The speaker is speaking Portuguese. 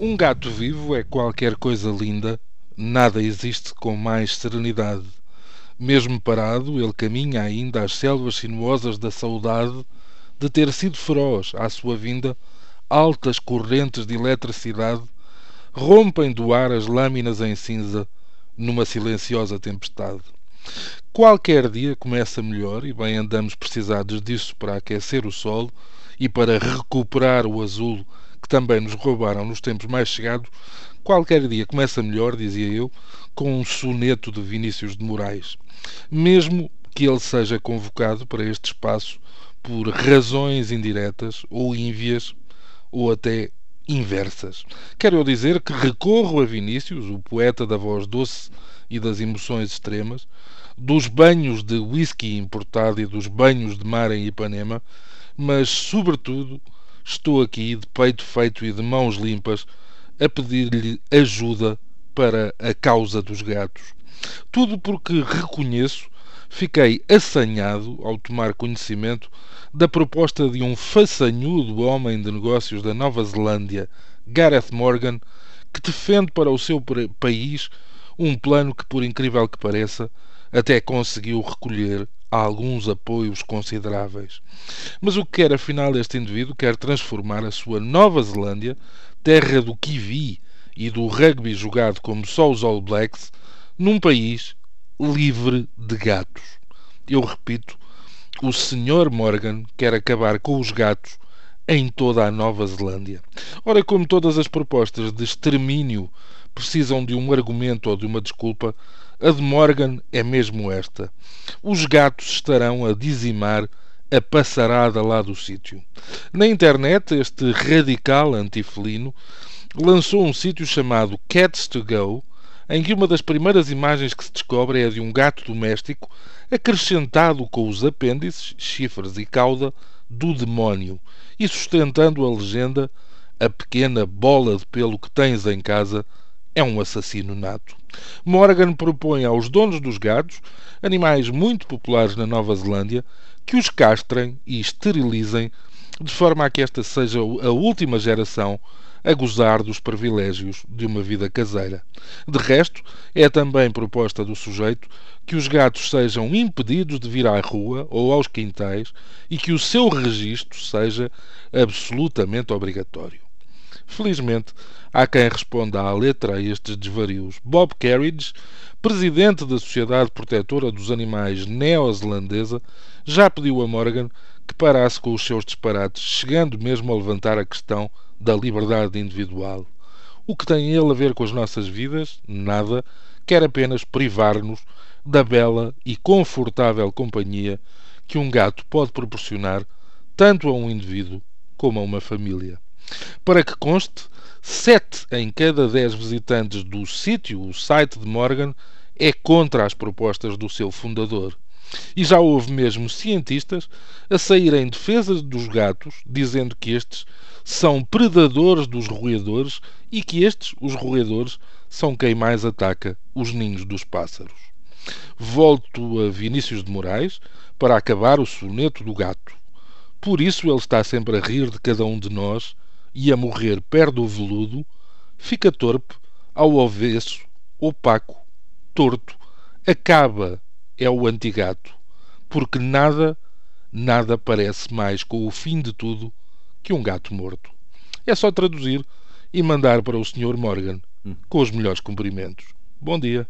Um gato vivo é qualquer coisa linda, nada existe com mais serenidade. Mesmo parado, ele caminha ainda às selvas sinuosas da saudade de ter sido feroz à sua vinda, altas correntes de eletricidade rompem do ar as lâminas em cinza numa silenciosa tempestade. Qualquer dia começa melhor e bem andamos precisados disso para aquecer o sol e para recuperar o azul que também nos roubaram nos tempos mais chegados, qualquer dia começa melhor, dizia eu, com um soneto de Vinícius de Moraes. Mesmo que ele seja convocado para este espaço por razões indiretas ou ínvias ou até inversas. Quero eu dizer que recorro a Vinícius, o poeta da voz doce e das emoções extremas, dos banhos de whisky importado e dos banhos de mar em Ipanema, mas, sobretudo, estou aqui de peito feito e de mãos limpas a pedir-lhe ajuda para a causa dos gatos. Tudo porque reconheço, fiquei assanhado ao tomar conhecimento da proposta de um façanhudo homem de negócios da Nova Zelândia, Gareth Morgan, que defende para o seu país um plano que, por incrível que pareça, até conseguiu recolher alguns apoios consideráveis. Mas o que quer afinal este indivíduo? Quer transformar a sua Nova Zelândia, terra do kiwi e do rugby jogado como só os All Blacks, num país livre de gatos. Eu repito, o Sr. Morgan quer acabar com os gatos em toda a Nova Zelândia. Ora, como todas as propostas de extermínio precisam de um argumento ou de uma desculpa, a de Morgan é mesmo esta. Os gatos estarão a dizimar a passarada lá do sítio. Na internet, este radical antifelino lançou um sítio chamado Cats to Go, em que uma das primeiras imagens que se descobre é a de um gato doméstico acrescentado com os apêndices, chifres e cauda do demónio e sustentando a legenda a pequena bola de pelo que tens em casa é um assassino nato. Morgan propõe aos donos dos gatos, animais muito populares na Nova Zelândia, que os castrem e esterilizem, de forma a que esta seja a última geração a gozar dos privilégios de uma vida caseira. De resto, é também proposta do sujeito que os gatos sejam impedidos de vir à rua ou aos quintais e que o seu registro seja absolutamente obrigatório. Felizmente, há quem responda à letra a estes desvarios. Bob Carriage, presidente da Sociedade Protetora dos Animais neozelandesa, já pediu a Morgan que parasse com os seus disparates, chegando mesmo a levantar a questão da liberdade individual. O que tem ele a ver com as nossas vidas? Nada. Quer apenas privar-nos da bela e confortável companhia que um gato pode proporcionar tanto a um indivíduo como a uma família. Para que conste, sete em cada dez visitantes do sítio, o site de Morgan, é contra as propostas do seu fundador. E já houve mesmo cientistas a sair em defesa dos gatos, dizendo que estes são predadores dos roedores e que estes, os roedores, são quem mais ataca os ninhos dos pássaros. Volto a Vinícius de Moraes para acabar o soneto do gato. Por isso ele está sempre a rir de cada um de nós e a morrer perto do veludo, fica torpe, ao avesso, opaco, torto, acaba, é o antigato, porque nada, nada parece mais com o fim de tudo que um gato morto. É só traduzir e mandar para o Sr. Morgan, hum. com os melhores cumprimentos. Bom dia.